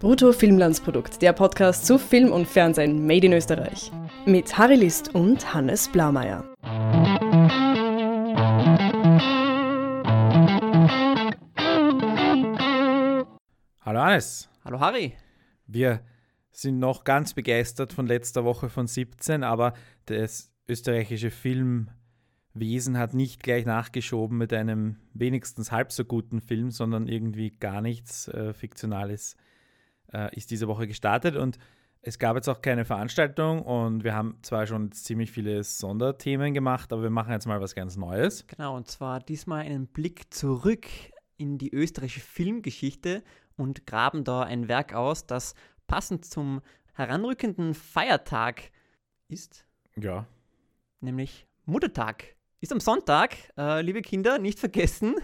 Brutto Filmlandsprodukt, der Podcast zu Film und Fernsehen made in Österreich. Mit Harry List und Hannes Blaumeier. Hallo Hannes. Hallo Harry. Wir sind noch ganz begeistert von letzter Woche von 17, aber das österreichische Filmwesen hat nicht gleich nachgeschoben mit einem wenigstens halb so guten Film, sondern irgendwie gar nichts äh, Fiktionales äh, ist diese Woche gestartet und es gab jetzt auch keine Veranstaltung und wir haben zwar schon ziemlich viele Sonderthemen gemacht, aber wir machen jetzt mal was ganz Neues. Genau, und zwar diesmal einen Blick zurück in die österreichische Filmgeschichte und graben da ein Werk aus, das passend zum heranrückenden Feiertag ist. Ja. Nämlich Muttertag. Ist am Sonntag, äh, liebe Kinder, nicht vergessen.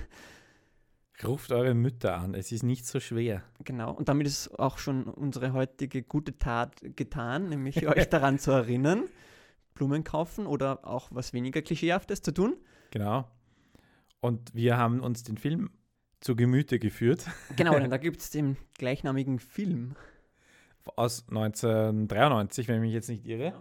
Ruft eure Mütter an, es ist nicht so schwer. Genau, und damit ist auch schon unsere heutige gute Tat getan, nämlich euch daran zu erinnern, Blumen kaufen oder auch was weniger Klischeehaftes zu tun. Genau. Und wir haben uns den Film zu Gemüte geführt. Genau, denn da gibt es den gleichnamigen Film. Aus 1993, wenn ich mich jetzt nicht irre.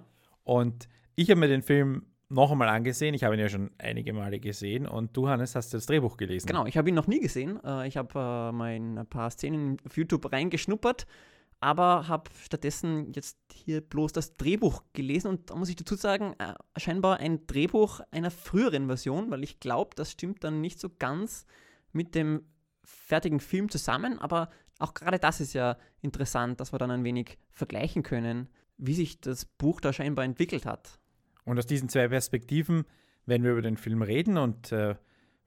Und ich habe mir den Film noch einmal angesehen. Ich habe ihn ja schon einige Male gesehen. Und du, Hannes, hast das Drehbuch gelesen. Genau, ich habe ihn noch nie gesehen. Äh, ich habe äh, mal in ein paar Szenen auf YouTube reingeschnuppert, aber habe stattdessen jetzt hier bloß das Drehbuch gelesen. Und da muss ich dazu sagen, äh, scheinbar ein Drehbuch einer früheren Version, weil ich glaube, das stimmt dann nicht so ganz mit dem fertigen Film zusammen. Aber auch gerade das ist ja interessant, dass wir dann ein wenig vergleichen können, wie sich das Buch da scheinbar entwickelt hat. Und aus diesen zwei Perspektiven werden wir über den Film reden und äh,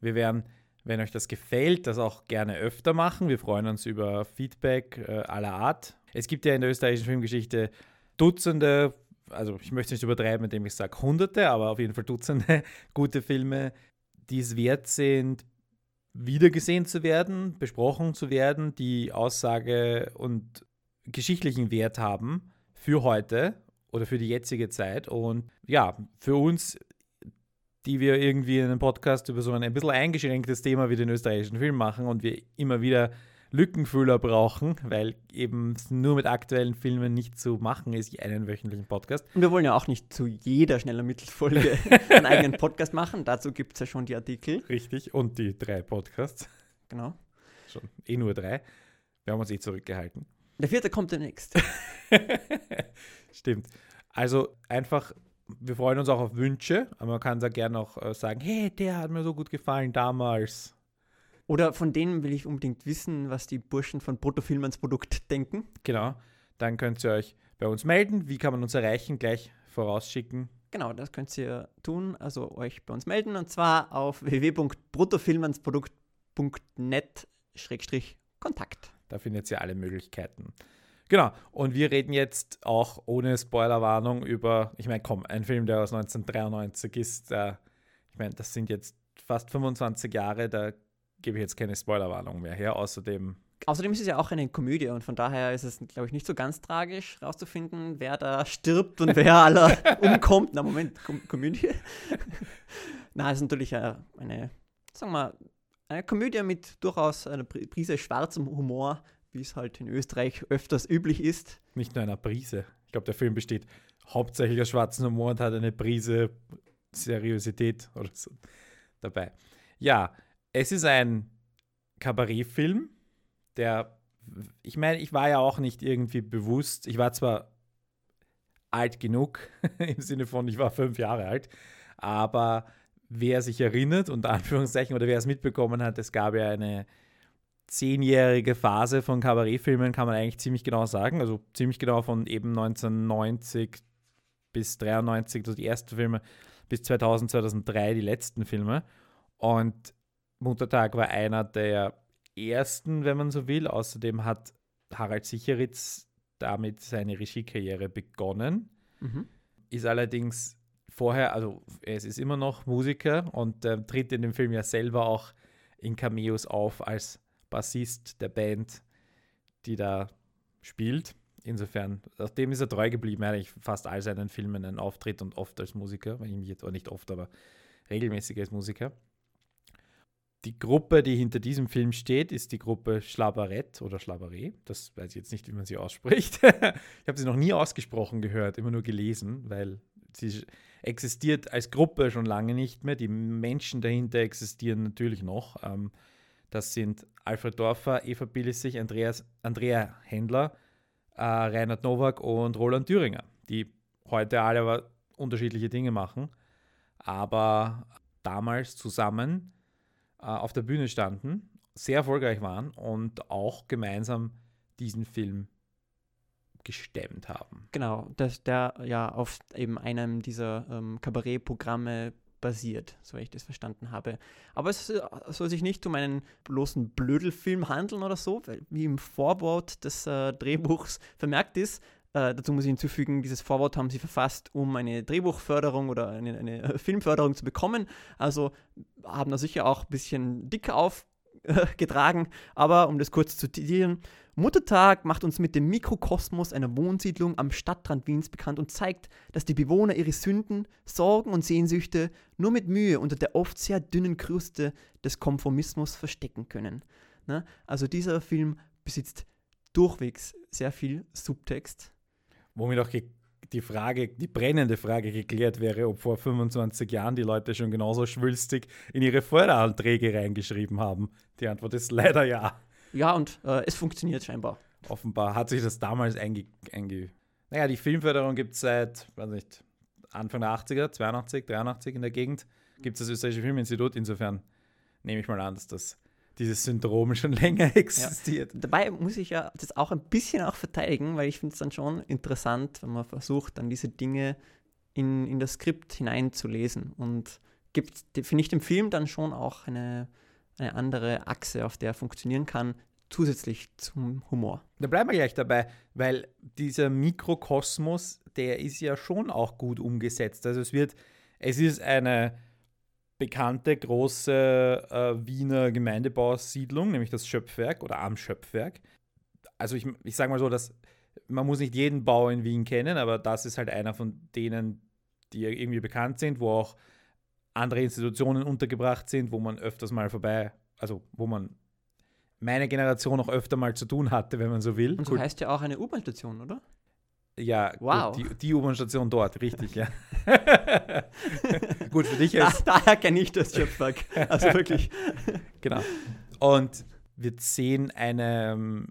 wir werden, wenn euch das gefällt, das auch gerne öfter machen. Wir freuen uns über Feedback äh, aller Art. Es gibt ja in der österreichischen Filmgeschichte Dutzende, also ich möchte nicht übertreiben, indem ich sage Hunderte, aber auf jeden Fall Dutzende gute Filme, die es wert sind, wiedergesehen zu werden, besprochen zu werden, die Aussage und geschichtlichen Wert haben für heute oder für die jetzige Zeit. Und ja, für uns, die wir irgendwie einen Podcast über so ein, ein bisschen eingeschränktes Thema wie den österreichischen Film machen und wir immer wieder Lückenfüller brauchen, weil eben nur mit aktuellen Filmen nicht zu machen ist, einen wöchentlichen Podcast. Und wir wollen ja auch nicht zu jeder schneller Mittelfolge einen eigenen Podcast machen. Dazu gibt es ja schon die Artikel. Richtig, und die drei Podcasts. Genau. Schon eh nur drei. Wir haben uns eh zurückgehalten. Der vierte kommt demnächst. Stimmt. Also einfach, wir freuen uns auch auf Wünsche, aber man kann da gerne auch äh, sagen, hey, der hat mir so gut gefallen damals. Oder von denen will ich unbedingt wissen, was die Burschen von Bruttofilm ans Produkt denken. Genau. Dann könnt ihr euch bei uns melden. Wie kann man uns erreichen? Gleich vorausschicken. Genau, das könnt ihr tun, also euch bei uns melden und zwar auf www.bruttofilmansprodukt.net-kontakt. Da findet ihr alle Möglichkeiten. Genau, und wir reden jetzt auch ohne Spoilerwarnung über, ich meine, komm, ein Film, der aus 1993 ist, äh, ich meine, das sind jetzt fast 25 Jahre, da gebe ich jetzt keine Spoilerwarnung mehr her. Außerdem. Außerdem ist es ja auch eine Komödie und von daher ist es, glaube ich, nicht so ganz tragisch rauszufinden, wer da stirbt und wer aller umkommt. Na, Moment, Kom Komödie? Na, es ist natürlich eine, eine, sagen wir mal, eine Komödie mit durchaus einer Prise schwarzem Humor, wie es halt in Österreich öfters üblich ist. Nicht nur einer Prise. Ich glaube, der Film besteht hauptsächlich aus schwarzem Humor und hat eine Prise Seriosität oder so dabei. Ja, es ist ein Kabarettfilm, der, ich meine, ich war ja auch nicht irgendwie bewusst, ich war zwar alt genug, im Sinne von, ich war fünf Jahre alt, aber wer sich erinnert, unter Anführungszeichen, oder wer es mitbekommen hat, es gab ja eine zehnjährige Phase von Kabarettfilmen, kann man eigentlich ziemlich genau sagen, also ziemlich genau von eben 1990 bis 93, also die ersten Filme, bis 2000, 2003 die letzten Filme. Und Muttertag war einer der ersten, wenn man so will. Außerdem hat Harald Sicheritz damit seine Regiekarriere begonnen. Mhm. Ist allerdings vorher, also es ist immer noch Musiker und äh, tritt in dem Film ja selber auch in Cameos auf als Bassist der Band, die da spielt. Insofern, dem ist er treu geblieben. Eigentlich fast all seinen Filmen einen Auftritt und oft als Musiker, wenn ich mich jetzt, oder nicht oft, aber regelmäßig als Musiker. Die Gruppe, die hinter diesem Film steht, ist die Gruppe Schlabarett oder Schlabarett. Das weiß ich jetzt nicht, wie man sie ausspricht. ich habe sie noch nie ausgesprochen gehört, immer nur gelesen, weil sie existiert als Gruppe schon lange nicht mehr. Die Menschen dahinter existieren natürlich noch. Ähm, das sind Alfred Dorfer, Eva Billissig, Andreas, Andrea Händler, äh, Reinhard Nowak und Roland Thüringer, die heute alle aber unterschiedliche Dinge machen, aber damals zusammen äh, auf der Bühne standen, sehr erfolgreich waren und auch gemeinsam diesen Film gestemmt haben. Genau, dass der ja auf eben einem dieser ähm, Kabarettprogramme basiert, so ich das verstanden habe. Aber es äh, soll sich nicht um einen bloßen Blödelfilm handeln oder so, weil wie im Vorwort des äh, Drehbuchs vermerkt ist, äh, dazu muss ich hinzufügen, dieses Vorwort haben sie verfasst, um eine Drehbuchförderung oder eine, eine Filmförderung zu bekommen. Also haben da sicher auch ein bisschen aufgetragen. Aber um das kurz zu zitieren, Muttertag macht uns mit dem Mikrokosmos einer Wohnsiedlung am Stadtrand Wiens bekannt und zeigt, dass die Bewohner ihre Sünden, Sorgen und Sehnsüchte nur mit Mühe unter der oft sehr dünnen Kruste des Konformismus verstecken können. Ne? Also dieser Film besitzt durchwegs sehr viel Subtext womit auch die Frage, die brennende Frage geklärt wäre, ob vor 25 Jahren die Leute schon genauso schwülstig in ihre Förderanträge reingeschrieben haben. Die Antwort ist leider ja. Ja, und äh, es funktioniert scheinbar. Offenbar hat sich das damals einge... einge naja, die Filmförderung gibt es seit, weiß nicht, Anfang der 80er, 82, 83 in der Gegend. Gibt es das Österreichische Filminstitut. Insofern nehme ich mal an, dass das dieses Syndrom schon länger existiert. Ja. Dabei muss ich ja das auch ein bisschen auch verteidigen, weil ich finde es dann schon interessant, wenn man versucht, dann diese Dinge in, in das Skript hineinzulesen. Und gibt, finde ich, dem Film dann schon auch eine, eine andere Achse, auf der er funktionieren kann, zusätzlich zum Humor. Da bleiben wir gleich dabei, weil dieser Mikrokosmos, der ist ja schon auch gut umgesetzt. Also es wird, es ist eine bekannte große äh, Wiener Gemeindebausiedlung, nämlich das Schöpfwerk oder am Schöpfwerk. Also ich, ich sage mal so, dass man muss nicht jeden Bau in Wien kennen, aber das ist halt einer von denen, die irgendwie bekannt sind, wo auch andere Institutionen untergebracht sind, wo man öfters mal vorbei, also wo man meine Generation auch öfter mal zu tun hatte, wenn man so will. Und so heißt ja auch eine U-Bahn-Station, oder? Ja, wow. gut, die, die U-Bahn-Station dort, richtig, ja. gut, für dich ist. Da, daher kenne ich das Schöpfwerk. Also wirklich. genau. Und wir sehen eine, ähm,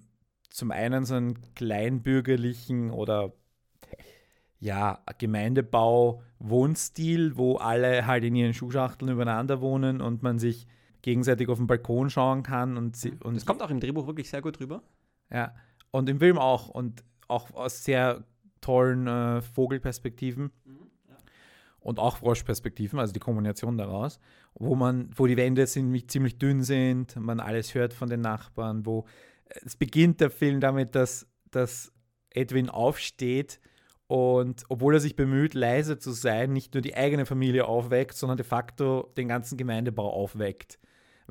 zum einen so einen kleinbürgerlichen oder ja, Gemeindebau-Wohnstil, wo alle halt in ihren Schuhschachteln übereinander wohnen und man sich gegenseitig auf den Balkon schauen kann. Und, sie, und das kommt auch im Drehbuch wirklich sehr gut rüber. Ja, und im Film auch. Und auch aus sehr tollen äh, Vogelperspektiven mhm, ja. und auch Froschperspektiven, also die Kombination daraus, wo man, wo die Wände ziemlich, ziemlich dünn sind, man alles hört von den Nachbarn, wo äh, es beginnt der Film damit, dass, dass Edwin aufsteht und obwohl er sich bemüht, leise zu sein, nicht nur die eigene Familie aufweckt, sondern de facto den ganzen Gemeindebau aufweckt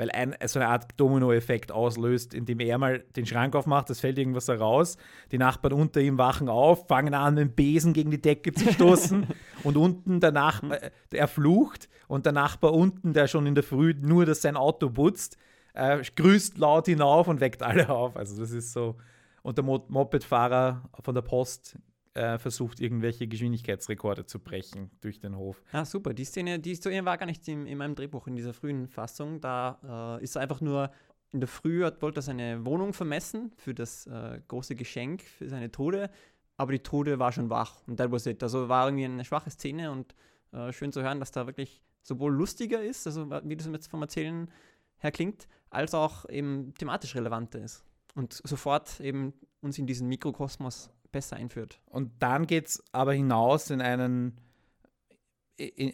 weil ein, so eine Art Domino-Effekt auslöst, indem er mal den Schrank aufmacht, es fällt irgendwas heraus, die Nachbarn unter ihm wachen auf, fangen an, mit dem Besen gegen die Decke zu stoßen und unten der Nachbar, äh, er flucht und der Nachbar unten, der schon in der Früh nur das sein Auto putzt, äh, grüßt laut hinauf und weckt alle auf. Also das ist so. Und der Mopedfahrer von der Post äh, versucht, irgendwelche Geschwindigkeitsrekorde zu brechen durch den Hof. Ah, super. Die Szene, die Szene war gar nicht in, in meinem Drehbuch, in dieser frühen Fassung. Da äh, ist einfach nur in der Früh hat, wollte er seine Wohnung vermessen für das äh, große Geschenk für seine Tode, aber die Tode war schon wach und that was it. Also war irgendwie eine schwache Szene und äh, schön zu hören, dass da wirklich sowohl lustiger ist, also wie das jetzt vom Erzählen her klingt, als auch eben thematisch relevanter ist und sofort eben uns in diesen Mikrokosmos besser einführt. Und dann geht es aber hinaus in einen,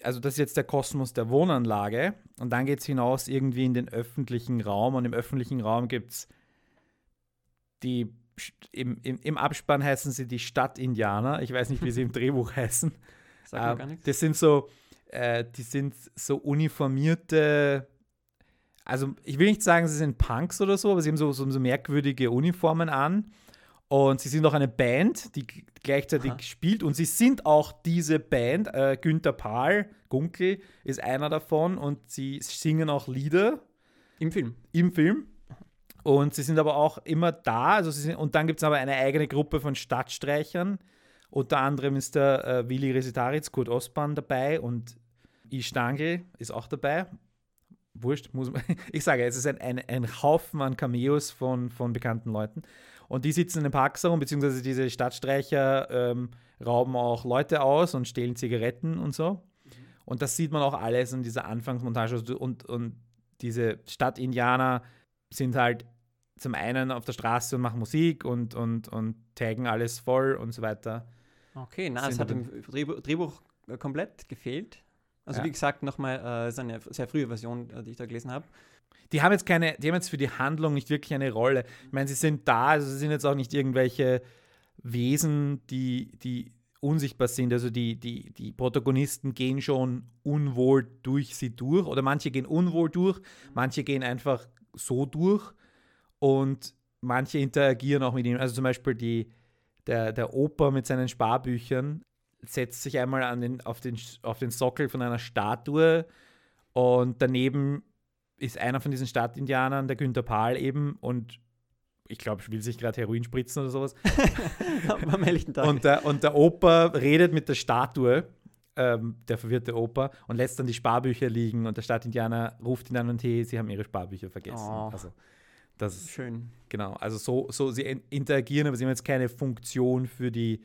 also das ist jetzt der Kosmos der Wohnanlage, und dann geht es hinaus irgendwie in den öffentlichen Raum, und im öffentlichen Raum gibt es die, im, im, im, Abspann heißen sie die Stadtindianer, ich weiß nicht, wie sie im Drehbuch heißen. Sag äh, gar nichts. Das sind so, äh, die sind so uniformierte, also ich will nicht sagen, sie sind Punks oder so, aber sie haben so, so, so merkwürdige Uniformen an und sie sind auch eine Band, die gleichzeitig Aha. spielt. Und sie sind auch diese Band. Äh, Günther Pahl, Gunkel, ist einer davon. Und sie singen auch Lieder. Im Film. im Film. Und sie sind aber auch immer da. Also sie sind, und dann gibt es aber eine eigene Gruppe von Stadtstreichern. Unter anderem ist der äh, Willi Resitaritz, Kurt Ostbahn dabei und I. Stangl ist auch dabei. Wurscht, muss man. Ich sage, es ist ein, ein, ein Haufen an Cameos von, von bekannten Leuten. Und die sitzen in den Parks herum, beziehungsweise diese Stadtstreicher ähm, rauben auch Leute aus und stehlen Zigaretten und so. Und das sieht man auch alles in dieser Anfangsmontage. Und, und diese Stadtindianer sind halt zum einen auf der Straße und machen Musik und, und, und taggen alles voll und so weiter. Okay, na, es hat im Drehbuch, Drehbuch äh, komplett gefehlt. Also Ja. wie gesagt, nochmal, äh, ist eine sehr frühe Version, äh, die ich da gelesen habe. Die haben jetzt keine, die haben jetzt für die Handlung nicht wirklich eine Rolle. Ich meine, sie sind da, also sie sind jetzt auch nicht irgendwelche Wesen, die, die unsichtbar sind. Also die, die, die Protagonisten gehen schon unwohl durch sie durch oder manche gehen unwohl durch, manche gehen einfach so durch und manche interagieren auch mit ihnen. Also zum Beispiel die, der, der Opa mit seinen Sparbüchern setzt sich einmal an den, auf, den, auf den Sockel von einer Statue und daneben ist einer von diesen Stadtindianern, der Günther Pahl eben, und ich glaube, will sich gerade Heroin spritzen oder sowas. Am helllichten Tag. Und der, und der Opa redet mit der Statue, ähm, der verwirrte Opa, und lässt dann die Sparbücher liegen und der Stadtindianer ruft ihn dann und hey, sie haben ihre Sparbücher vergessen. Oh. Also, das ist, Schön. genau, also so, so, sie in- interagieren, aber sie haben jetzt keine Funktion für die,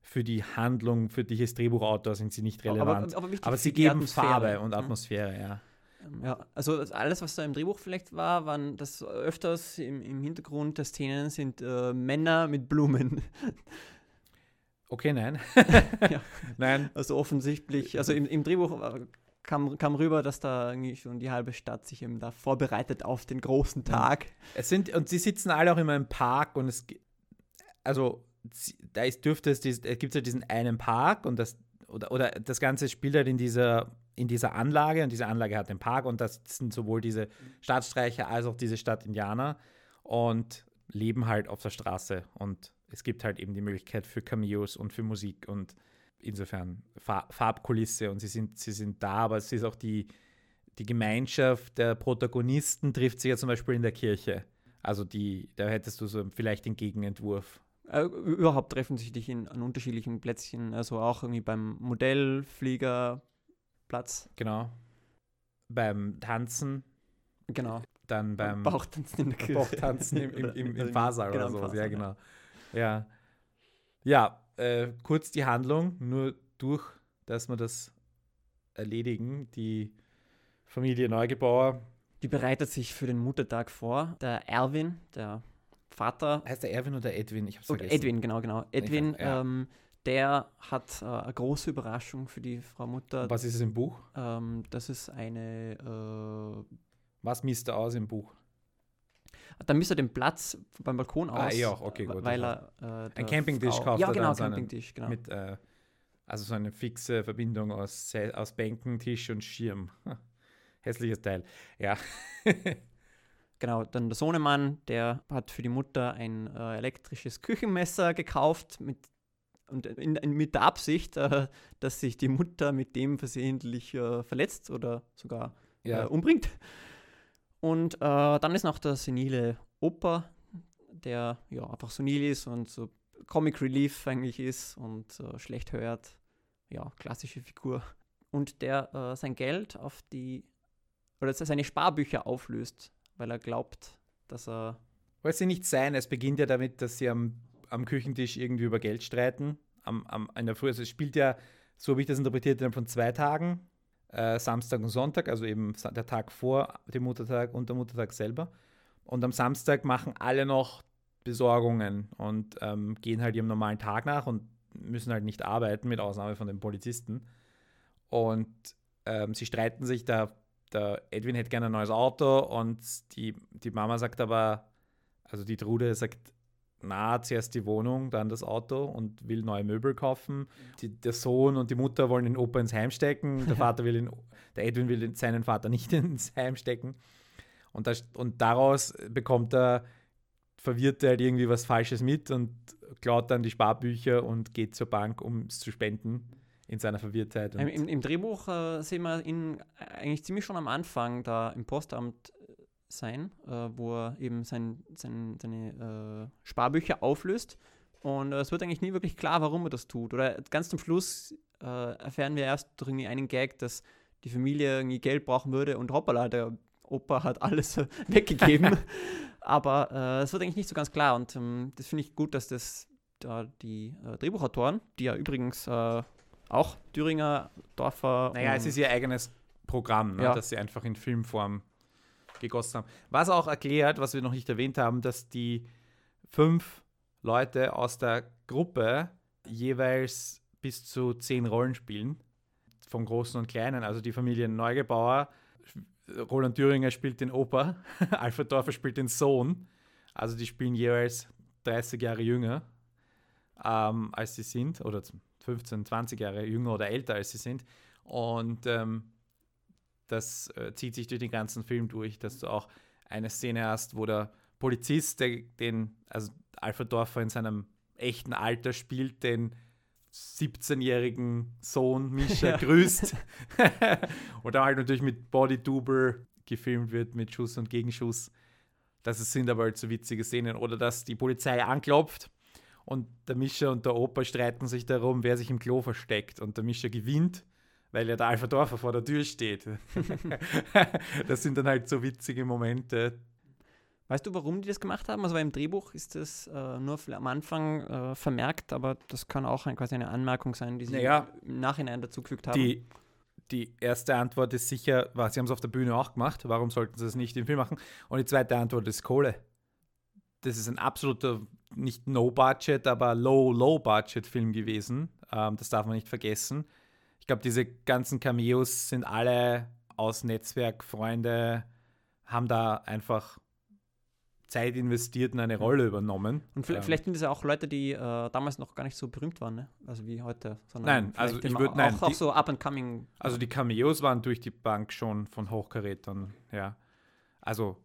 für die Handlung, für die als Drehbuchautor sind sie nicht relevant. Aber, aber, Aber sie geben. Farbe und Ja. Atmosphäre, ja. Ja, also das- alles, was da im Drehbuch vielleicht war, waren das öfters im, im Hintergrund der Szenen sind äh, Männer mit Blumen. Okay, nein. Ja. Nein, Also offensichtlich, also im, im Drehbuch äh, kam, kam rüber, dass da irgendwie schon die halbe Stadt sich eben da vorbereitet auf den großen Tag. Es sind, und sie sitzen alle auch immer im Park und es, also da ist, dürfte es, es gibt ja diesen einen Park und das, oder, oder das Ganze spielt halt in dieser, in dieser Anlage und diese Anlage hat den Park und das sind sowohl diese Stadtstreicher als auch diese Stadtindianer und leben halt auf der Straße und es gibt halt eben die Möglichkeit für Cameos und für Musik und insofern Fa Farbkulisse und sie sind, sie sind da, aber es ist auch die, die Gemeinschaft der Protagonisten trifft sich ja zum Beispiel in der Kirche. Also die, da hättest du so vielleicht den Gegenentwurf. Äh, überhaupt treffen sich dich in, an unterschiedlichen Plätzchen, also auch irgendwie beim Modellfliegerplatz. Genau. Beim Tanzen, Genau. dann beim Bauchtanzen in der Kirche. Bauchtanzen im, im, im, im Fahrsaal Genau, oder sowas. Ja, genau. Ja, ja äh, kurz die Handlung, nur durch, dass wir das erledigen. Die Familie Neugebauer, Die bereitet sich für den Muttertag vor. Der Erwin, der Vater, heißt der Erwin oder Edwin? Ich hab's und vergessen. Edwin, genau, genau. Edwin, ja. ähm, der hat äh, eine große Überraschung für die Frau Mutter. Was ist es im Buch? Ähm, das ist eine, Was misst er aus im Buch? äh, dann misst er den Platz beim Balkon aus. Ah, eh auch, okay, gut, Weil er, äh, der Campingtisch Frau- kauft Ja, er genau, dann Campingtisch, genau. Mit, äh, also so eine fixe Verbindung aus, aus Bänken, Tisch und Schirm. Hässliches Teil. Ja. Genau, dann der Sohnemann, der hat für die Mutter ein äh, elektrisches Küchenmesser gekauft mit, und in, in, mit der Absicht, äh, dass sich die Mutter mit dem versehentlich äh, verletzt oder sogar ja. äh, umbringt. Und äh, dann ist noch der senile Opa, der ja einfach senil ist und so Comic Relief eigentlich ist und äh, schlecht hört. Ja, klassische Figur. Und der sein Geld auf die, oder seine Sparbücher auflöst, weil er glaubt, dass er Wollte sie nicht sein. Es beginnt ja damit, dass sie am, am Küchentisch irgendwie über Geld streiten. Am, am, in der Früh. Also es spielt ja, so habe ich das interpretiert, von zwei Tagen. Äh, Samstag und Sonntag, also eben der Tag vor dem Muttertag und der Muttertag selber. Und am Samstag machen alle noch Besorgungen und ähm, gehen halt ihrem normalen Tag nach und müssen halt nicht arbeiten, mit Ausnahme von den Polizisten. Und ähm, sie streiten sich, der, der Edwin hätte gerne ein neues Auto und die, die Mama sagt aber, also die Trude sagt, na, zuerst die Wohnung, dann das Auto und will neue Möbel kaufen. Die, der Sohn und die Mutter wollen den Opa ins Heim stecken. Der Vater will den, der Edwin will seinen Vater nicht ins Heim stecken. Und, das, und daraus bekommt er, verwirrt er halt irgendwie was Falsches mit und klaut dann die Sparbücher und geht zur Bank, um es zu spenden in seiner Verwirrtheit. Und Im, im, Drehbuch äh, sehen wir ihn eigentlich ziemlich schon am Anfang da im Postamt sein, äh, wo er eben sein, sein, seine äh, Sparbücher auflöst. Und äh, es wird eigentlich nie wirklich klar, warum er das tut. Oder ganz zum Schluss äh, erfahren wir erst durch irgendwie einen Gag, dass die Familie irgendwie Geld brauchen würde und hoppala, der Opa hat alles weggegeben. Aber äh, es wird eigentlich nicht so ganz klar und ähm, das finde ich gut, dass das da die Drehbuchautoren, die ja übrigens auch Thüringer, Dorfer. Naja, es ist ihr eigenes Programm, ne, Ja. das sie einfach in Filmform gegossen haben. Was auch erklärt, was wir noch nicht erwähnt haben, dass die fünf Leute aus der Gruppe jeweils bis zu zehn Rollen spielen. Vom Großen und Kleinen. Also die Familie Neugebauer, Roland Thüringer spielt den Opa, Alfred Dorfer spielt den Sohn. Also die spielen jeweils 30 Jahre jünger, ähm, als sie sind, oder 15, 20 Jahre jünger oder älter als sie sind. Und ähm, das äh, zieht sich durch den ganzen Film durch, dass du auch eine Szene hast, wo der Polizist, der, den, also Alfred Dorfer in seinem echten Alter spielt, den 17-jährigen Sohn Mischa Ja. grüßt. und dann halt natürlich mit Body Double gefilmt wird, mit Schuss und Gegenschuss. Das sind aber halt so witzige Szenen. Oder dass die Polizei anklopft und der Mischa und der Opa streiten sich darum, wer sich im Klo versteckt. Und der Mischa gewinnt, weil ja der Alpha Dorfer vor der Tür steht. das sind dann halt so witzige Momente. Weißt du, warum die das gemacht haben? Also weil im Drehbuch ist das äh, nur am Anfang äh, vermerkt, aber das kann auch ein, quasi eine Anmerkung sein, die sie Naja, im Nachhinein dazugefügt haben. Die, die erste Antwort ist sicher, was, sie haben es auf der Bühne auch gemacht, warum sollten sie es nicht im Film machen? Und die zweite Antwort ist Kohle. Das ist ein absoluter, nicht No-Budget, aber Low-Low-Budget-Film gewesen. Ähm, das darf man nicht vergessen. Ich glaube, diese ganzen Cameos sind alle aus Netzwerk, Freunde, haben da einfach Zeit investiert und eine Rolle übernommen. Und vi- Ähm, vielleicht sind das ja auch Leute, die äh, damals noch gar nicht so berühmt waren, ne? also wie heute. Sondern Nein, vielleicht also ich eben würd- auch, nein, auch die- so up and coming. Also die Cameos waren durch die Bank schon von Hochkarätern, ja. Also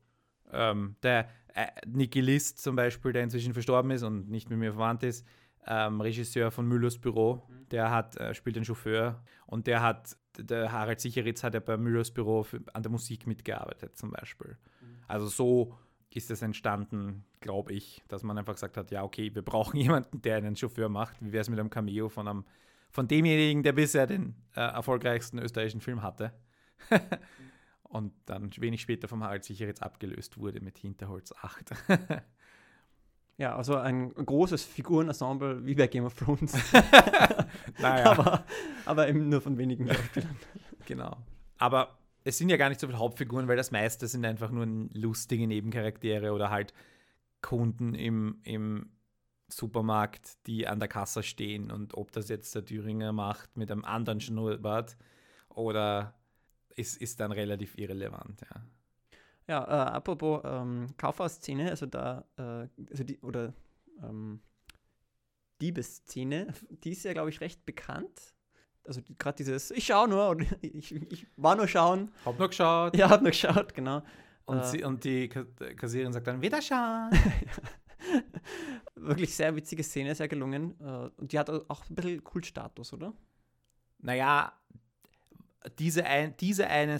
ähm, der äh, Niki List zum Beispiel, der inzwischen verstorben ist und nicht mit mir verwandt ist, ähm, Regisseur von Müllers Büro, der hat, äh, spielt den Chauffeur und der hat, der Harald Sicheritz hat ja bei Müllers Büro für, an der Musik mitgearbeitet zum Beispiel. Also so ist es entstanden, glaube ich, dass man einfach gesagt hat, ja okay, wir brauchen jemanden, der einen Chauffeur macht. Wie wäre es mit einem Cameo von einem von demjenigen, der bisher den äh, erfolgreichsten österreichischen Film hatte. Und dann wenig später vom Harald Sicheritz abgelöst wurde mit Hinterholz 8. Ja, also ein großes Figurenensemble wie bei Game of Thrones. naja, aber, aber eben nur von wenigen Schauspielern. genau. Aber es sind ja gar nicht so viele Hauptfiguren, weil das meiste sind einfach nur lustige Nebencharaktere oder halt Kunden im, im Supermarkt, die an der Kasse stehen. Und ob das jetzt der Thüringer macht mit einem anderen Schnurrbart oder ist, ist dann relativ irrelevant, ja. Ja, äh, apropos ähm, Kaufhausszene, also da, äh, also die, oder ähm, Diebesszene, die ist ja, glaube ich, recht bekannt. Also die, gerade dieses, ich schaue nur, oder ich, ich war nur schauen. Hab noch geschaut. Ja, hab nur geschaut, genau. Und, Äh. sie, und die Ka- Kassiererin sagt dann, wieder schauen. Wirklich sehr witzige Szene, sehr gelungen. Äh, und die hat auch ein bisschen Kultstatus, oder? naja, diese, ein, diese eine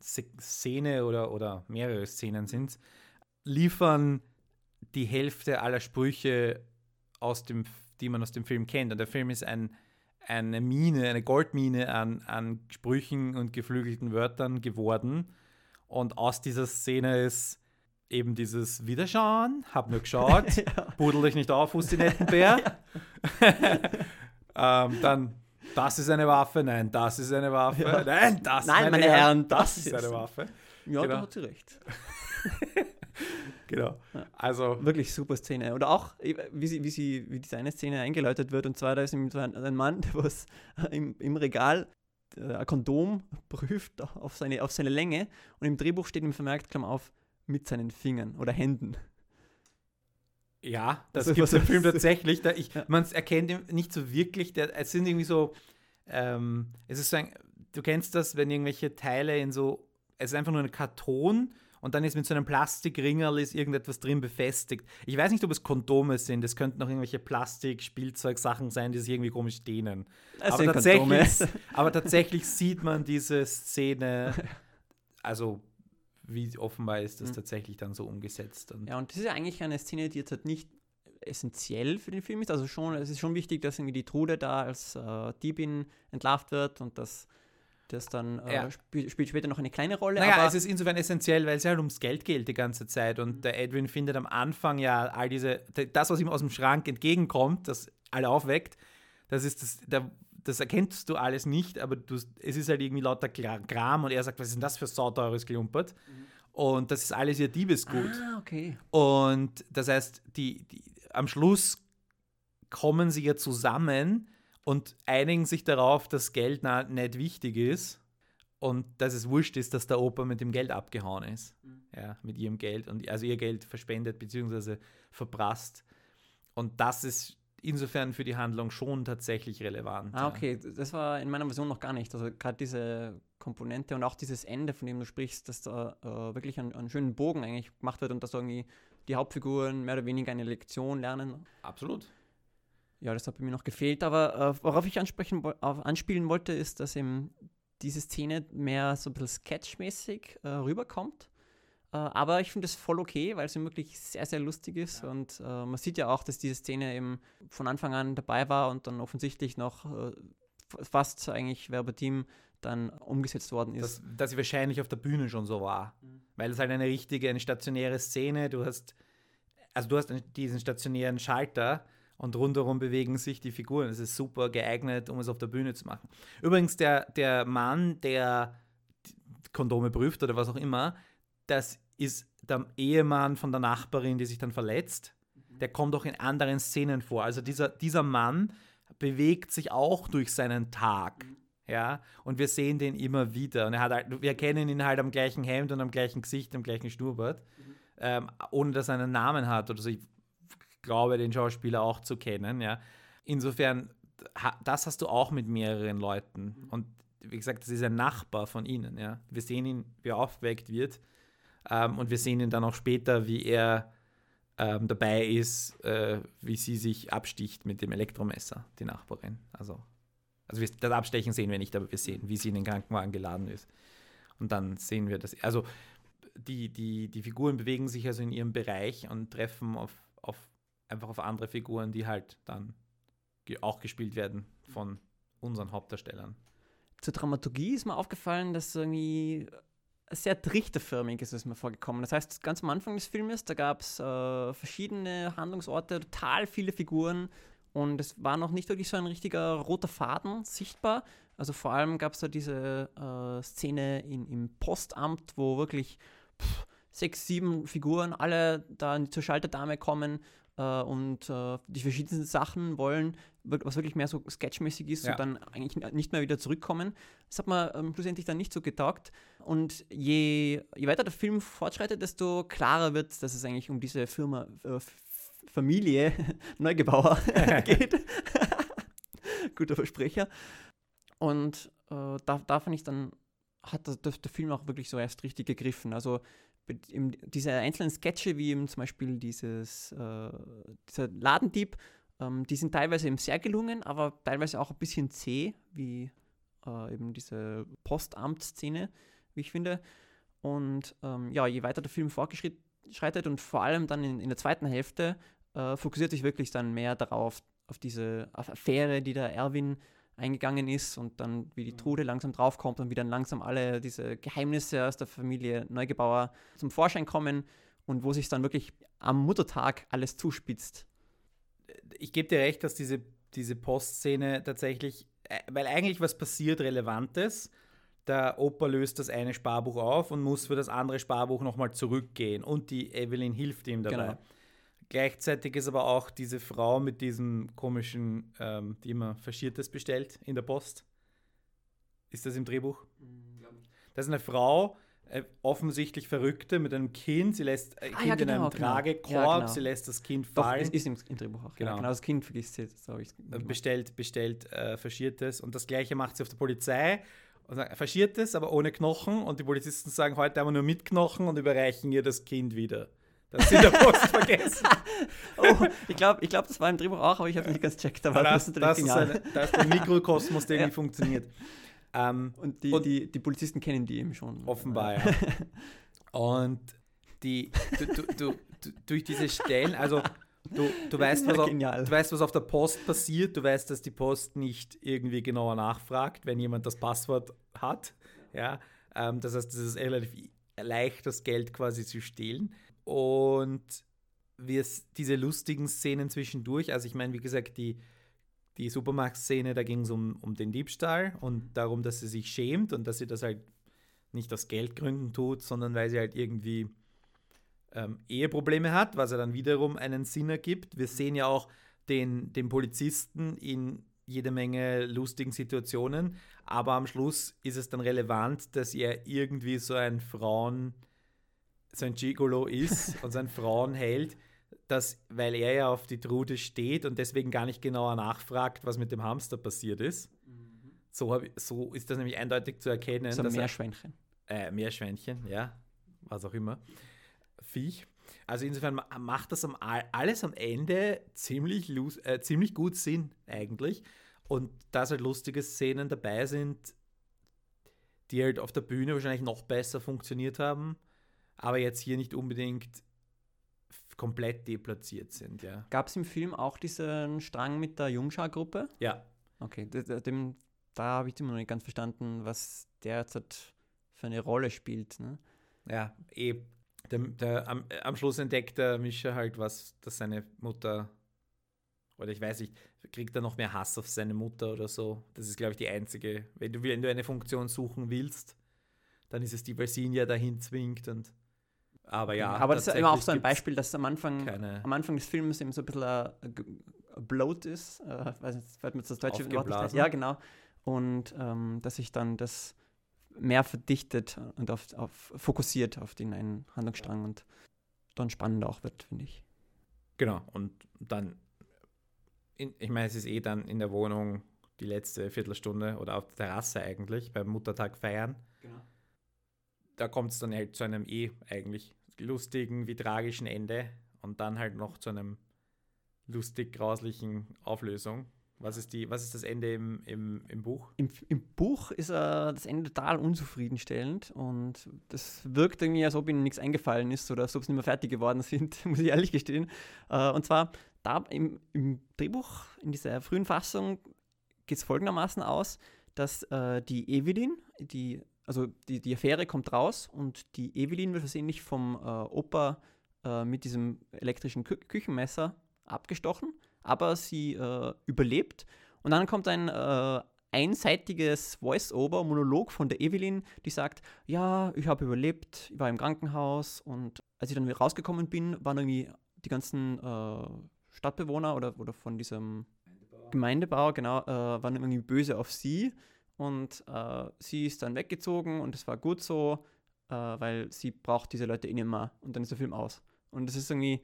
Szene oder, oder mehrere Szenen sind liefern die Hälfte aller Sprüche, aus dem, die man aus dem Film kennt. Und der Film ist ein, eine Mine, eine Goldmine an, an Sprüchen und geflügelten Wörtern geworden. Und aus dieser Szene ist eben dieses Wiederschauen, hab nur geschaut, budel dich nicht auf, Hustinettenbär. ähm, dann, das ist eine Waffe, nein, das ist eine Waffe, Ja. nein, das, Nein, meine Herren, das das ist eine Waffe. Ja, Genau. da hat sie recht. Genau. Ja. Also, Wirklich super Szene. Oder auch, wie, sie, wie, sie, wie diese eine Szene eingeläutet wird. Und zwar, da ist ein Mann, der was im, im Regal äh, ein Kondom prüft auf seine, auf seine Länge. Und im Drehbuch steht ihm vermerkt, Klammer auf, mit seinen Fingern oder Händen. Ja, das Also, gibt es im Film tatsächlich. Da Ja. Man erkennt ihn nicht so wirklich. Der, es sind irgendwie so, ähm, es ist so ein, du kennst das, wenn irgendwelche Teile in so, es ist einfach nur ein Karton und dann ist mit so einem Plastikringerl ist irgendetwas drin befestigt. Ich weiß nicht, ob es Kondome sind, es könnten auch irgendwelche Plastik-Spielzeugsachen sein, die sich irgendwie komisch dehnen. Das aber, tatsächlich, aber tatsächlich sieht man diese Szene, also wie offenbar ist das Mhm. tatsächlich dann so umgesetzt. Und Ja, und das ist ja eigentlich eine Szene, die jetzt halt nicht essentiell für den Film ist. Also schon, es ist schon wichtig, dass irgendwie die Trude da als äh, Diebin entlarvt wird und dass das dann äh, Ja. spiel, spielt später noch eine kleine Rolle. Naja, aber es ist insofern essentiell, weil es ja halt ums Geld geht die ganze Zeit. Und der Edwin findet am Anfang ja all diese, das, was ihm aus dem Schrank entgegenkommt, das alle aufweckt, das ist das, der, das erkennst du alles nicht, aber du, es ist halt irgendwie lauter Kram und er sagt, was ist denn das für sauteures Klumpert? Und das ist alles ihr Diebesgut. Ah, okay. Und das heißt, die, die, am Schluss kommen sie ja zusammen und einigen sich darauf, dass Geld na, nicht wichtig ist und dass es wurscht ist, dass der Opa mit dem Geld abgehauen ist. Ja, mit ihrem Geld und also ihr Geld verspendet bzw. verprasst. Und das ist insofern für die Handlung schon tatsächlich relevant. Ah, okay. Das war in meiner Version noch gar nicht. Also gerade diese Komponente und auch dieses Ende, von dem du sprichst, dass da äh, wirklich ein, einen schönen Bogen eigentlich gemacht wird und dass irgendwie die Hauptfiguren mehr oder weniger eine Lektion lernen. Absolut. Ja, das hat bei mir noch gefehlt. Aber äh, worauf ich ansprechen, auf, anspielen wollte, ist, dass eben diese Szene mehr so ein bisschen sketchmäßig äh, rüberkommt. Äh, aber ich finde es voll okay, weil es wirklich sehr, sehr lustig ist. Und äh, man sieht ja auch, dass diese Szene eben von Anfang an dabei war und dann offensichtlich noch äh, fast eigentlich verbatim dann umgesetzt worden ist. dass, dass sie wahrscheinlich auf der Bühne schon so war. Weil es halt eine richtige, eine stationäre Szene, du hast, also du hast diesen stationären Schalter und rundherum bewegen sich die Figuren. Es ist super geeignet, um es auf der Bühne zu machen. Übrigens, der, der Mann, der Kondome prüft oder was auch immer, das ist der Ehemann von der Nachbarin, die sich dann verletzt. Der kommt auch in anderen Szenen vor. Also dieser, dieser Mann bewegt sich auch durch seinen Tag. Ja, und wir sehen den immer wieder. Und er hat halt, wir erkennen ihn halt am gleichen Hemd und am gleichen Gesicht, am gleichen Schnurrbart, ähm, ohne dass er einen Namen hat oder so. Ich glaube, den Schauspieler auch zu kennen. Ja. Insofern, das hast du auch mit mehreren Leuten. Und wie gesagt, das ist ein Nachbar von ihnen. Ja. Wir sehen ihn, wie er aufgeweckt wird. Ähm, und wir sehen ihn dann auch später, wie er ähm, dabei ist, äh, wie sie sich absticht mit dem Elektromesser, die Nachbarin. Also, also wir, das Abstechen sehen wir nicht, aber wir sehen, wie sie in den Krankenwagen geladen ist. Und dann sehen wir das. Also die, die, die Figuren bewegen sich also in ihrem Bereich und treffen auf, auf einfach auf andere Figuren, die halt dann auch gespielt werden von unseren Hauptdarstellern. Zur Dramaturgie ist mir aufgefallen, dass irgendwie sehr trichterförmig ist es mir vorgekommen. Das heißt, ganz am Anfang des Filmes, da gab es äh, verschiedene Handlungsorte, total viele Figuren und es war noch nicht wirklich so ein richtiger roter Faden sichtbar. Also vor allem gab es da diese äh, Szene in, im Postamt, wo wirklich pff, sechs, sieben Figuren alle da zur Schalterdame kommen äh, und äh, die verschiedensten Sachen wollen, was wirklich mehr so sketchmäßig ist Ja. und dann eigentlich nicht mehr wieder zurückkommen. Das hat mir ähm, schlussendlich dann nicht so getaugt. Und je, je weiter der Film fortschreitet, desto klarer wird, dass es eigentlich um diese Firma, äh, Familie Neugebauer geht. Guter Versprecher. Und äh, da, da fand ich dann, hat der, der Film auch wirklich so erst richtig gegriffen. Also diese einzelnen Sketche, wie eben zum Beispiel dieses, äh, dieser Ladendieb, ähm, die sind teilweise eben sehr gelungen, aber teilweise auch ein bisschen zäh, wie äh, eben diese Postamtszene, wie ich finde. Und ähm, ja, je weiter der Film fortgeschreitet und vor allem dann in, in der zweiten Hälfte, äh, fokussiert sich wirklich dann mehr darauf, auf diese Affäre, die der Erwin eingegangen ist und dann wie die Trude langsam draufkommt und wie dann langsam alle diese Geheimnisse aus der Familie Neugebauer zum Vorschein kommen und wo sich dann wirklich am Muttertag alles zuspitzt. Ich gebe dir recht, dass diese, diese Postszene tatsächlich, äh, weil eigentlich was passiert Relevantes. Der Opa löst das eine Sparbuch auf und muss für das andere Sparbuch nochmal zurückgehen. Und die Evelyn hilft ihm dabei. Genau. Gleichzeitig ist aber auch diese Frau mit diesem komischen, ähm, die immer Faschiertes bestellt in der Post. Ist das im Drehbuch? Das ist eine Frau, offensichtlich Verrückte mit einem Kind. Sie lässt ein Ah, Kind ja, in genau, einem genau. Tragekorb. Ja, genau. Sie lässt das Kind Doch, fallen. es ist im, im Drehbuch auch. Genau. Genau, das Kind vergisst jetzt, so habe ich Äh, bestellt, bestellt äh, Faschiertes. Und das gleiche macht sie auf der Polizei. Und sagt, Faschiertes, aber ohne Knochen. Und die Polizisten sagen, heute haben wir nur mit Knochen und überreichen ihr das Kind wieder. Das sie in der Post vergessen. Oh, ich glaube, ich glaub, das war im Drehbuch auch, aber ich habe nicht ganz checkt. Aber das, das, das, ist eine, das ist ein Mikrokosmos, der Ja. irgendwie funktioniert. Ähm, Und, die, Und- die, die Polizisten kennen die eben schon. offenbar, ja. Und die, du, du, du, du, durch diese Stellen, also du, du, weißt, was auf, du weißt, was auf der Post passiert, du weißt, dass die Post nicht irgendwie genauer nachfragt, wenn jemand das Passwort hat. Ja, ähm, das heißt, es ist relativ leicht, das Geld quasi zu stehlen. Und wir diese lustigen Szenen zwischendurch, also ich meine, wie gesagt, die, die Supermarkt-Szene, da ging es um, um den Diebstahl und darum, dass sie sich schämt und dass sie das halt nicht aus Geldgründen tut, sondern weil sie halt irgendwie ähm, Eheprobleme hat, was ja dann wiederum einen Sinn ergibt. Wir sehen ja auch den, den Polizisten in jede Menge lustigen Situationen, aber am Schluss ist es dann relevant, dass er irgendwie so ein Frauen, so ein Gigolo ist und so ein Frauenheld, dass, weil er ja auf die Trude steht und deswegen gar nicht genauer nachfragt, was mit dem Hamster passiert ist. So, hab, so ist das nämlich eindeutig zu erkennen. So ein dass er- Meerschweinchen. äh, Meerschweinchen, ja, was auch immer, Viech. Also insofern ma- macht das am, Al- alles am Ende ziemlich, äh, ziemlich gut Sinn eigentlich. Und dass halt lustige Szenen dabei sind, die halt auf der Bühne wahrscheinlich noch besser funktioniert haben, aber jetzt hier nicht unbedingt komplett deplatziert sind, ja. Gab es im Film auch diesen Strang mit der Jungschar-Gruppe? Ja, Okay, dem, da habe ich immer noch nicht ganz verstanden, was der jetzt hat für eine Rolle spielt. Ne? ja, eh. Der, der, am, am Schluss entdeckt der Mischa halt was, dass seine Mutter, oder ich weiß nicht, kriegt er noch mehr Hass auf seine Mutter oder so. Das ist, glaube ich, die einzige. Wenn du, wenn du eine Funktion suchen willst, dann ist es die, weil sie ihn ja dahin zwingt. Und, aber ja. Aber das ist immer auch so ein Beispiel, dass am Anfang, am Anfang des Films eben so ein bisschen ein, ein Bloat ist. Äh, weiß nicht, fällt mir das deutsche Wort nicht. Ja, genau. Und ähm, dass sich dann das mehr verdichtet und auf, auf fokussiert auf den einen Handlungsstrang und dann spannender auch wird, finde ich. Genau, und dann, in, ich meine, es ist eh dann in der Wohnung die letzte Viertelstunde oder auf der Terrasse eigentlich, beim Muttertag feiern. Da kommt es dann halt zu einem eh eigentlich lustigen wie tragischen Ende und dann halt noch zu einem lustig grauslichen Auflösung. Was ist, die, was ist das Ende im, im, im Buch? Im, Im Buch ist äh, das Ende total unzufriedenstellend und das wirkt irgendwie, als ob ihnen nichts eingefallen ist oder als ob sie nicht mehr fertig geworden sind, muss ich ehrlich gestehen. Äh, und zwar, da im, im Drehbuch, in dieser frühen Fassung, geht es folgendermaßen aus, dass äh, die Evelyn, die, also die, die Affäre kommt raus und die Evelyn wird versehentlich vom äh, Opa äh, mit diesem elektrischen Kü Küchenmesser abgestochen, aber sie äh, überlebt. Und dann kommt ein äh, einseitiges Voice-Over, Monolog von der Evelyn, die sagt, ja, ich habe überlebt, ich war im Krankenhaus und als ich dann wieder rausgekommen bin, waren irgendwie die ganzen äh, Stadtbewohner oder, oder von diesem Gemeindebauer, genau, äh, waren irgendwie böse auf sie und äh, sie ist dann weggezogen und es war gut so, äh, weil sie braucht diese Leute eh nicht mehr und dann ist der Film aus. Und das ist irgendwie,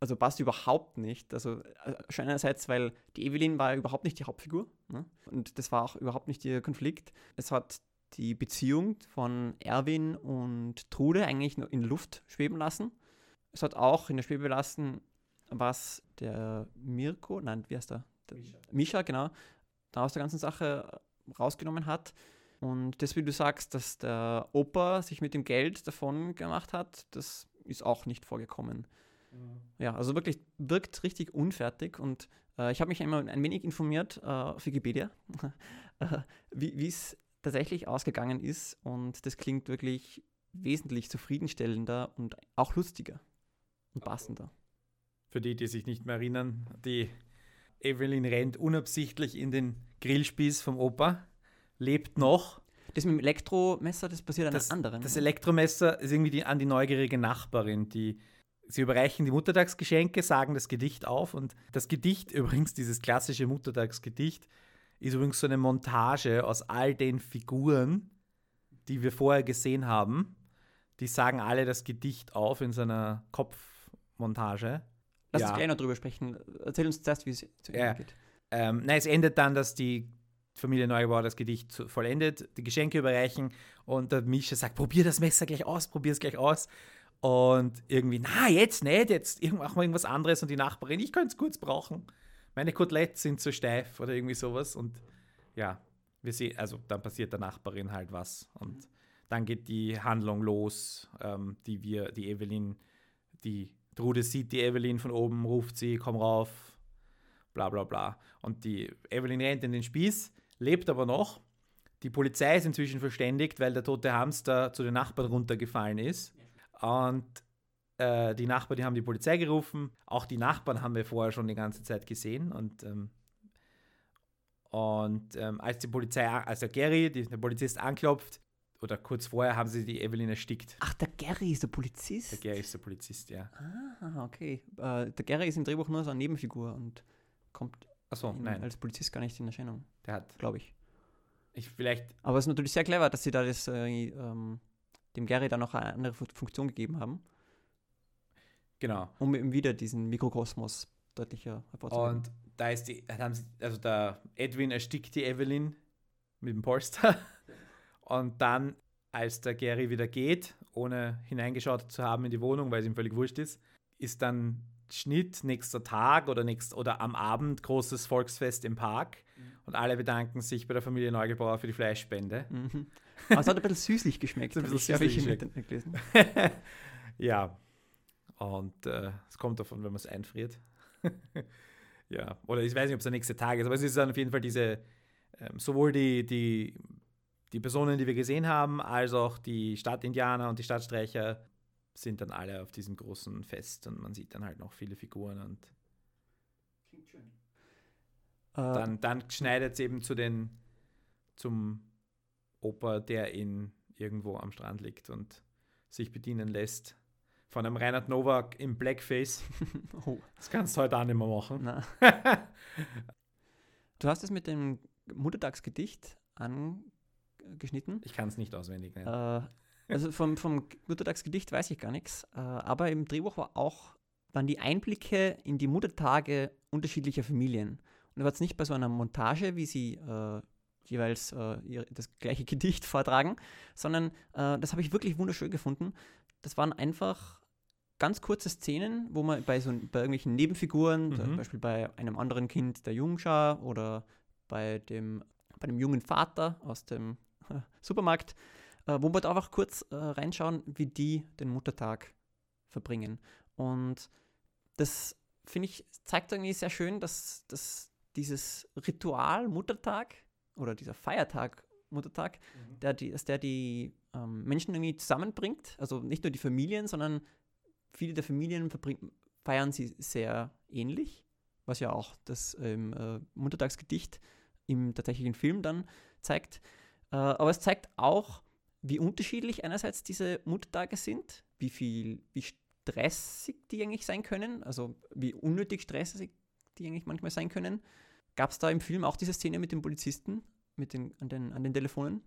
also passt überhaupt nicht. Also äh, einerseits, weil die Evelyn war überhaupt nicht die Hauptfigur ne? und das war auch überhaupt nicht ihr Konflikt. Es hat die Beziehung von Erwin und Trude eigentlich nur in Luft schweben lassen. Es hat auch in der Schwebe lassen, was der Mirko, nein, wie heißt der? der Mischa. genau, da aus der ganzen Sache rausgenommen hat. Und das, wie du sagst, dass der Opa sich mit dem Geld davon gemacht hat, das ist auch nicht vorgekommen. Ja, also wirklich wirkt richtig unfertig und äh, ich habe mich einmal ein wenig informiert äh, auf Wikipedia, äh, wie es tatsächlich ausgegangen ist und das klingt wirklich wesentlich zufriedenstellender und auch lustiger und passender. Für die, die sich nicht mehr erinnern, die Evelyn rennt unabsichtlich in den Grillspieß vom Opa, lebt noch. Das mit dem Elektromesser, das passiert an Das, einem anderen. das Elektromesser ist irgendwie die, an die neugierige Nachbarin, die sie überreichen die Muttertagsgeschenke, sagen das Gedicht auf und das Gedicht übrigens, dieses klassische Muttertagsgedicht, ist übrigens so eine Montage aus all den Figuren, die wir vorher gesehen haben. Die sagen alle das Gedicht auf in so einer Kopfmontage. Lass ja. uns gleich noch drüber sprechen. Erzähl uns zuerst, wie es zu Ende Ja. geht. Ähm, nein, es endet dann, dass die Familie Neubauer das Gedicht vollendet, die Geschenke überreichen und der Mischa sagt, probier das Messer gleich aus, probier es gleich aus. Und irgendwie, na, jetzt nicht, jetzt machen wir irgendwas anderes und die Nachbarin, ich könnte es kurz brauchen. Meine Kotelettes sind zu steif oder irgendwie sowas. Und ja, wir sehen, also dann passiert der Nachbarin halt was. Und dann geht die Handlung los, ähm, die wir, die Evelyn, die Trude sieht die Evelyn von oben, ruft sie, komm rauf, bla bla bla. Und die Evelyn rennt in den Spieß, lebt aber noch. Die Polizei ist inzwischen verständigt, weil der tote Hamster zu den Nachbarn runtergefallen ist. Und äh, die Nachbarn, die haben die Polizei gerufen. Auch die Nachbarn haben wir vorher schon die ganze Zeit gesehen. Und, ähm, und ähm, als die Polizei, als der Gary, der Polizist anklopft, oder kurz vorher haben sie die Evelyn erstickt. Ach, der Gary ist der Polizist? Der Gary ist der Polizist, ja. Ah, okay. Äh, der Gary ist im Drehbuch nur so eine Nebenfigur und kommt Achso, in, nein. als Polizist gar nicht in Erscheinung, Der hat, glaube ich. ich vielleicht, Aber es ist natürlich sehr clever, dass sie da das, äh, ähm, dem Gary dann noch eine andere Fu- Funktion gegeben haben, genau. um eben wieder diesen Mikrokosmos deutlicher hervorzuheben. Und da ist die, haben sie, also der Edwin erstickt die Evelyn mit dem Polster. Und dann, als der Gary wieder geht, ohne hineingeschaut zu haben in die Wohnung, weil es ihm völlig wurscht ist, ist dann Schnitt, nächster Tag oder, nächst, oder am Abend großes Volksfest im Park. Und alle bedanken sich bei der Familie Neugebauer für die Fleischspende. Mhm. Aber es hat ein bisschen süßlich geschmeckt. Ein bisschen süßlich gelesen. ja. Und äh, es kommt davon, wenn man es einfriert. ja. Oder ich weiß nicht, ob es der nächste Tag ist, aber es ist dann auf jeden Fall diese, ähm, sowohl die, die, die Personen, die wir gesehen haben, als auch die Stadtindianer und die Stadtstreicher sind dann alle auf diesem großen Fest und man sieht dann halt noch viele Figuren und Äh, dann, dann schneidet es eben zu den, zum Opa, der in irgendwo am Strand liegt und sich bedienen lässt. Von einem Reinhard Nowak im Blackface. oh, Das kannst du heute auch nicht mehr machen. Du hast es mit dem Muttertagsgedicht angeschnitten. Ich kann es nicht auswendig nennen. Äh, also vom, vom Muttertagsgedicht weiß ich gar nichts. Äh, aber im Drehbuch war auch, waren die Einblicke in die Muttertage unterschiedlicher Familien. Und da war es nicht bei so einer Montage, wie sie äh, jeweils äh, ihr, das gleiche Gedicht vortragen, sondern äh, das habe ich wirklich wunderschön gefunden. Das waren einfach ganz kurze Szenen, wo man bei so bei irgendwelchen Nebenfiguren, zum Mhm. Beispiel bei einem anderen Kind der Jungschar oder bei dem, bei dem jungen Vater aus dem Supermarkt, äh, wo wir da einfach kurz äh, reinschauen, wie die den Muttertag verbringen. Und das finde ich, zeigt irgendwie sehr schön, dass, dass dieses Ritual Muttertag oder dieser Feiertag Muttertag, der die, dass der die ähm, Menschen irgendwie zusammenbringt. Also nicht nur die Familien, sondern viele der Familien feiern sie sehr ähnlich, was ja auch das ähm, äh, Muttertagsgedicht im tatsächlichen Film dann zeigt. Äh, aber es zeigt auch, wie unterschiedlich einerseits diese Muttertage sind, wie viel, wie stressig die eigentlich sein können, also wie unnötig stressig die eigentlich manchmal sein können. Gab es da im Film auch diese Szene mit dem Polizisten mit den, an, den, an den Telefonen?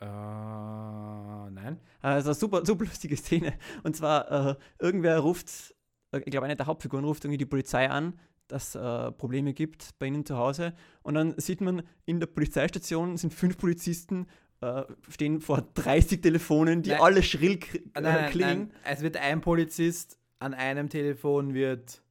Äh, nein. Also super, super lustige Szene. Und zwar, äh, irgendwer ruft, äh, ich glaube, eine der Hauptfiguren ruft irgendwie die Polizei an, dass äh, Probleme gibt bei ihnen zu Hause. Und dann sieht man, in der Polizeistation sind fünf Polizisten, äh, stehen vor 30 Telefonen, die Nein. alle schrill k- Äh, nein, nein, klingen. Es wird ein Polizist an einem Telefon wird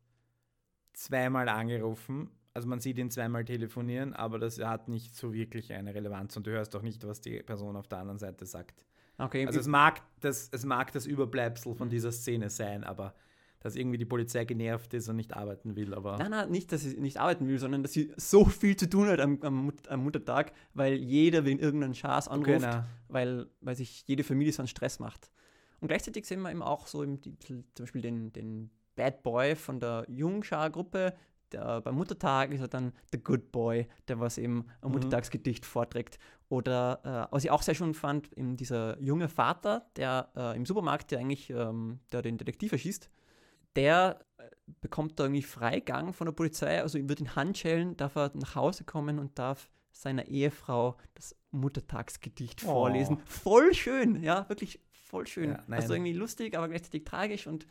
zweimal angerufen. Also man sieht ihn zweimal telefonieren, aber das hat nicht so wirklich eine Relevanz und du hörst auch nicht, was die Person auf der anderen Seite sagt. Okay, Also es mag das, es mag das Überbleibsel von dieser Szene sein, aber dass irgendwie die Polizei genervt ist und nicht arbeiten will, aber Nein, nein, nicht, dass sie nicht arbeiten will, sondern dass sie so viel zu tun hat am, am, Mut am Muttertag, weil jeder wegen irgendeinen Schaß anruft, Okay, weil, weil sich jede Familie so einen Stress macht. Und gleichzeitig sehen wir eben auch so im, zum Beispiel den, den Bad Boy von der Jungschar-Gruppe, der beim Muttertag ist er dann der Good Boy, der was eben am Mhm. Muttertagsgedicht vorträgt. Oder äh, was ich auch sehr schön fand, eben dieser junge Vater, der äh, im Supermarkt, der eigentlich ähm, der den Detektiv erschießt, der äh, bekommt da irgendwie Freigang von der Polizei, also wird in Handschellen, darf er nach Hause kommen und darf seiner Ehefrau das Muttertagsgedicht Oh. vorlesen. Voll schön, ja, wirklich voll schön. Ja, also irgendwie lustig, aber gleichzeitig tragisch und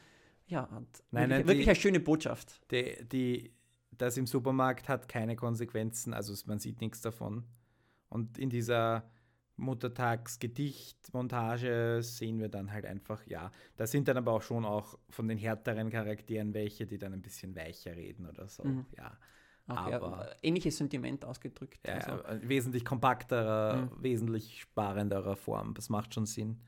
ja, und Nein, wirklich, nein, wirklich die- eine schöne Botschaft. die, die, das im Supermarkt hat keine Konsequenzen, also man sieht nichts davon. Und in dieser Muttertagsgedicht-Montage sehen wir dann halt einfach, ja, da sind dann aber auch schon auch von den härteren Charakteren welche, die dann ein bisschen weicher reden oder so. Mhm. Ja. Okay, aber ähnliches Sentiment ausgedrückt. ja, also. äh, wesentlich kompakterer, Mhm. wesentlich sparenderer Form. Das macht schon Sinn.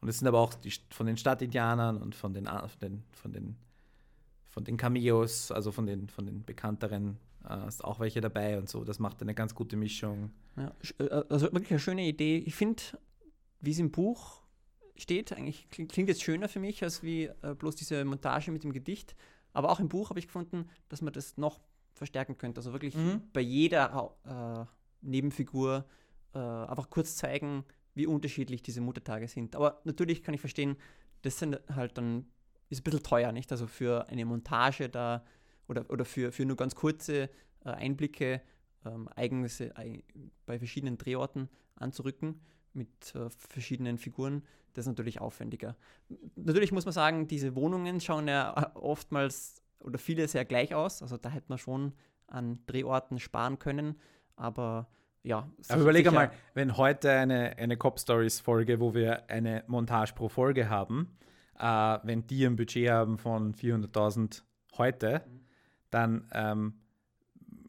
Und es sind aber auch die, von den Stadtindianern und von den, von den, von den, von den Cameos, also von den, von den bekannteren, äh, ist auch welche dabei und so. Das macht eine ganz gute Mischung. Ja, äh, also wirklich eine schöne Idee. Ich finde, wie es im Buch steht, eigentlich klingt, jetzt schöner für mich, als wie äh, bloß diese Montage mit dem Gedicht. Aber auch im Buch habe ich gefunden, dass man das noch verstärken könnte. Also wirklich Mhm. bei jeder äh, Nebenfigur äh, einfach kurz zeigen, wie unterschiedlich diese Muttertage sind. Aber natürlich kann ich verstehen, das sind halt dann, ist ein bisschen teuer, nicht? Also für eine Montage da oder, oder für, für nur ganz kurze äh, Einblicke ähm, Ereignisse ei- bei verschiedenen Drehorten anzurücken mit äh, verschiedenen Figuren, das ist natürlich aufwendiger. Natürlich muss man sagen, diese Wohnungen schauen ja äh, oftmals oder viele sehr gleich aus. Also da hätte man schon an Drehorten sparen können, aber ja. sicher- Aber überlege mal, wenn heute eine, eine Cop Stories Folge, wo wir eine Montage pro Folge haben, äh, wenn die ein Budget haben von 400.000 heute, dann ähm,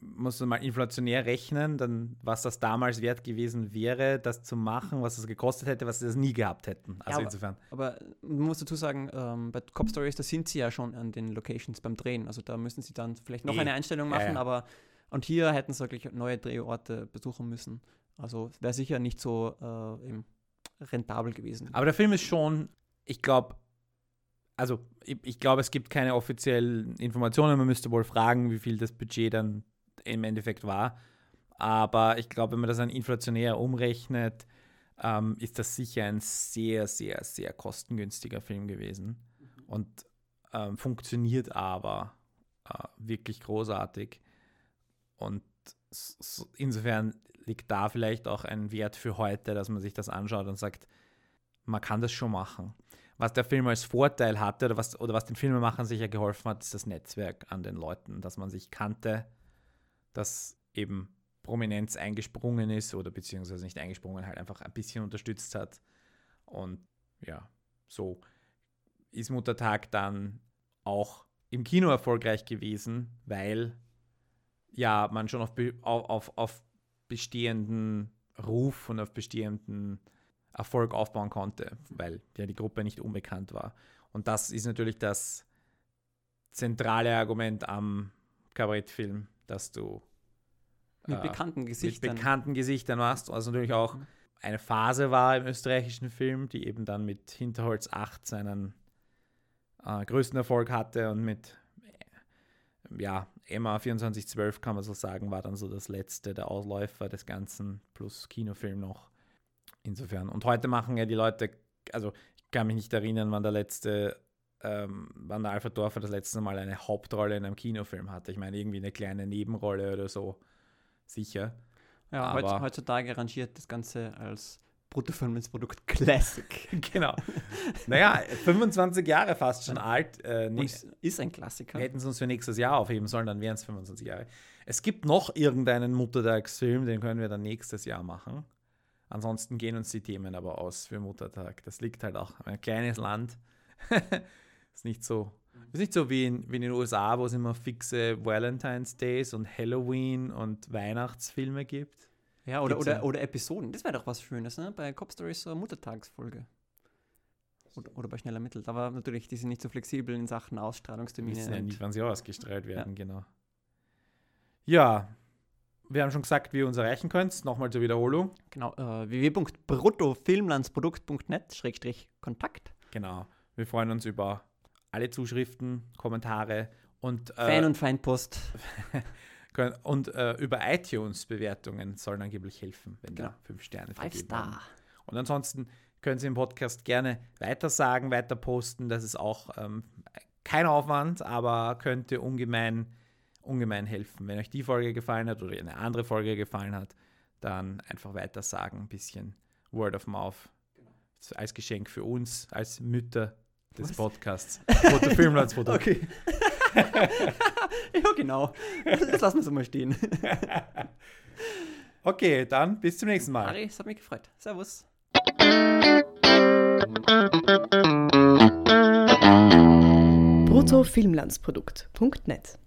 muss man mal inflationär rechnen, dann was das damals wert gewesen wäre, das zu machen, was es gekostet hätte, was sie das nie gehabt hätten. Also aber- insofern. Aber man muss dazu sagen, ähm, bei Cop Stories, da sind sie ja schon an den Locations beim Drehen. Also da müssen sie dann vielleicht noch Eh. eine Einstellung Ja, machen, ja. aber und hier hätten sie wirklich neue Drehorte besuchen müssen. Also wäre sicher nicht so äh, rentabel gewesen. Aber der Film ist schon, ich glaube, also ich, ich glaube, es gibt keine offiziellen Informationen. Man müsste wohl fragen, wie viel das Budget dann im Endeffekt war. Aber ich glaube, wenn man das dann inflationär umrechnet, ähm, ist das sicher ein sehr, sehr, sehr kostengünstiger Film gewesen. Und ähm, funktioniert aber äh, wirklich großartig. Und insofern liegt da vielleicht auch ein Wert für heute, dass man sich das anschaut und sagt, man kann das schon machen. Was der Film als Vorteil hatte oder was, oder was den Filmemachern sicher geholfen hat, ist das Netzwerk an den Leuten, dass man sich kannte, dass eben Prominenz eingesprungen ist oder beziehungsweise nicht eingesprungen, halt einfach ein bisschen unterstützt hat. Und ja, so ist Muttertag dann auch im Kino erfolgreich gewesen, weil ja man schon auf, auf, auf bestehenden Ruf und auf bestehenden Erfolg aufbauen konnte, weil ja die Gruppe nicht unbekannt war. Und das ist natürlich das zentrale Argument am Kabarettfilm, dass du mit äh, bekannten Gesichtern. mit bekannten Gesichtern machst. Also natürlich auch Mhm. eine Phase war im österreichischen Film, die eben dann mit Hinterholz 8 seinen äh, größten Erfolg hatte und mit ja, Emma 2412 kann man so sagen, war dann so das letzte, der Ausläufer des Ganzen, plus Kinofilm noch. Insofern. Und heute machen ja die Leute, also ich kann mich nicht erinnern, wann der letzte, ähm, wann der Alfred Dorfer das letzte Mal eine Hauptrolle in einem Kinofilm hatte. Ich meine, irgendwie eine kleine Nebenrolle oder so. Sicher. ja, aber- heutz- heutzutage rangiert das Ganze als Bruttofilmsprodukt Classic. genau. naja, 25 Jahre fast schon alt. Äh, nee, ist ein Klassiker. hätten sie uns für nächstes Jahr aufheben sollen, dann wären es 25 Jahre. Es gibt noch irgendeinen Muttertagsfilm, den können wir dann nächstes Jahr machen. Ansonsten gehen uns die Themen aber aus für Muttertag. Das liegt halt auch ein kleines Land. ist nicht so, ist nicht so wie in, wie in den USA, wo es immer fixe Valentine's Days und Halloween und Weihnachtsfilme gibt. Ja, oder, Gibt's ja. oder, oder Episoden. Das wäre doch was Schönes, ne? Bei Cop Stories so eine Muttertagsfolge. Oder, oder bei Schneller Mittelt. Aber natürlich, die sind nicht so flexibel in Sachen Ausstrahlungstermine. wissen ja nicht, wann sie ausgestrahlt werden, genau. Ja, wir haben schon gesagt, wie ihr uns erreichen könnt. Nochmal zur Wiederholung. Genau, äh, www.bruttofilmlandsprodukt.net-kontakt. Genau. Wir freuen uns über alle Zuschriften, Kommentare und, Fan- äh, und Feindpost. können- und äh, über iTunes-Bewertungen sollen angeblich helfen, wenn Genau. da fünf Sterne Five. Star. Und ansonsten können Sie im Podcast gerne weiter sagen, weiter posten. Das ist auch ähm, kein Aufwand, aber könnte ungemein, ungemein helfen. Wenn euch die Folge gefallen hat oder eine andere Folge gefallen hat, dann einfach weiter sagen, ein bisschen Word of Mouth. Als Geschenk für uns, als Mütter des Was? Podcasts. Foto Filmlandsprodukt. Okay. ja, genau. Das lassen wir so mal stehen. Okay, dann bis zum nächsten Mal. Ari, es hat mich gefreut. Servus. bruttofilmlandsprodukt.net